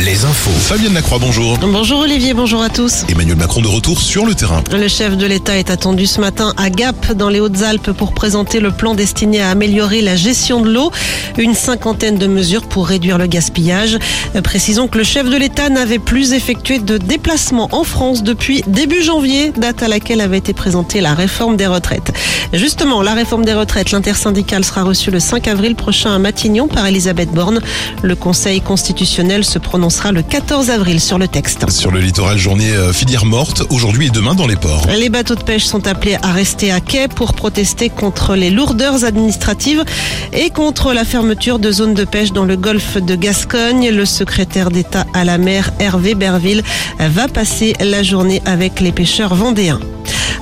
Les infos. Fabienne Lacroix, bonjour. Bonjour Olivier, bonjour à tous. Emmanuel Macron de retour sur le terrain. Le chef de l'État est attendu ce matin à Gap, dans les Hautes-Alpes, pour présenter le plan destiné à améliorer la gestion de l'eau. Une cinquantaine de mesures pour réduire le gaspillage. Précisons que le chef de l'État n'avait plus effectué de déplacement en France depuis début janvier, date à laquelle avait été présentée la réforme des retraites. Justement, la réforme des retraites, l'intersyndicale sera reçue le 5 avril prochain à Matignon par Elisabeth Borne. Le Conseil constitutionnel se prononcera le 14 avril sur le texte. Sur le littoral, journée euh, filière morte, aujourd'hui et demain dans les ports. Les bateaux de pêche sont appelés à rester à quai pour protester contre les lourdeurs administratives et contre la fermeture de zones de pêche dans le golfe de Gascogne. Le secrétaire d'État à la mer, Hervé Berville, va passer la journée avec les pêcheurs vendéens.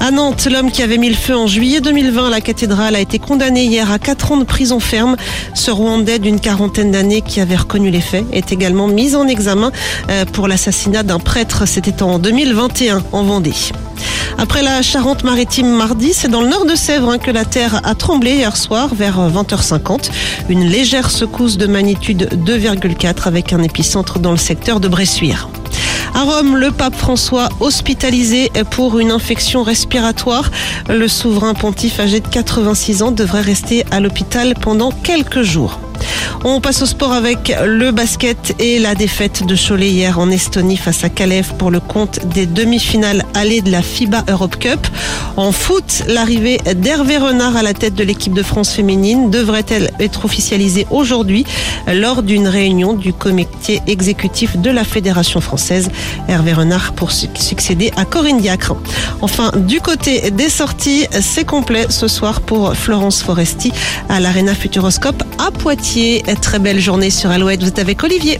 À Nantes, l'homme qui avait mis le feu en juillet 2020 à la cathédrale a été condamné hier à 4 ans de prison ferme. Ce Rwandais d'une quarantaine d'années qui avait reconnu les faits est également mis en examen euh, pour l'assassinat d'un prêtre. C'était en 2021 en Vendée. Après la Charente-Maritime mardi, c'est dans le nord de Sèvres hein, que la terre a tremblé hier soir vers 20h50. Une légère secousse de magnitude 2,4 avec un épicentre dans le secteur de Bressuire. À Rome, le pape François hospitalisé pour une infection respiratoire. Le souverain pontife âgé de 86 ans devrait rester à l'hôpital pendant quelques jours. On passe au sport avec le basket et la défaite de Cholet hier en Estonie face à Kalev pour le compte des demi-finales allées de la FIBA Europe Cup. En foot, l'arrivée d'Hervé Renard à la tête de l'équipe de France féminine devrait-elle être officialisée aujourd'hui lors d'une réunion du comité exécutif de la Fédération française? Hervé Renard pour succéder à Corinne Diacre. Enfin, du côté des sorties, c'est complet ce soir pour Florence Foresti à l'Arena Futuroscope à Poitiers. Très belle journée sur Alouette. Vous êtes avec Olivier.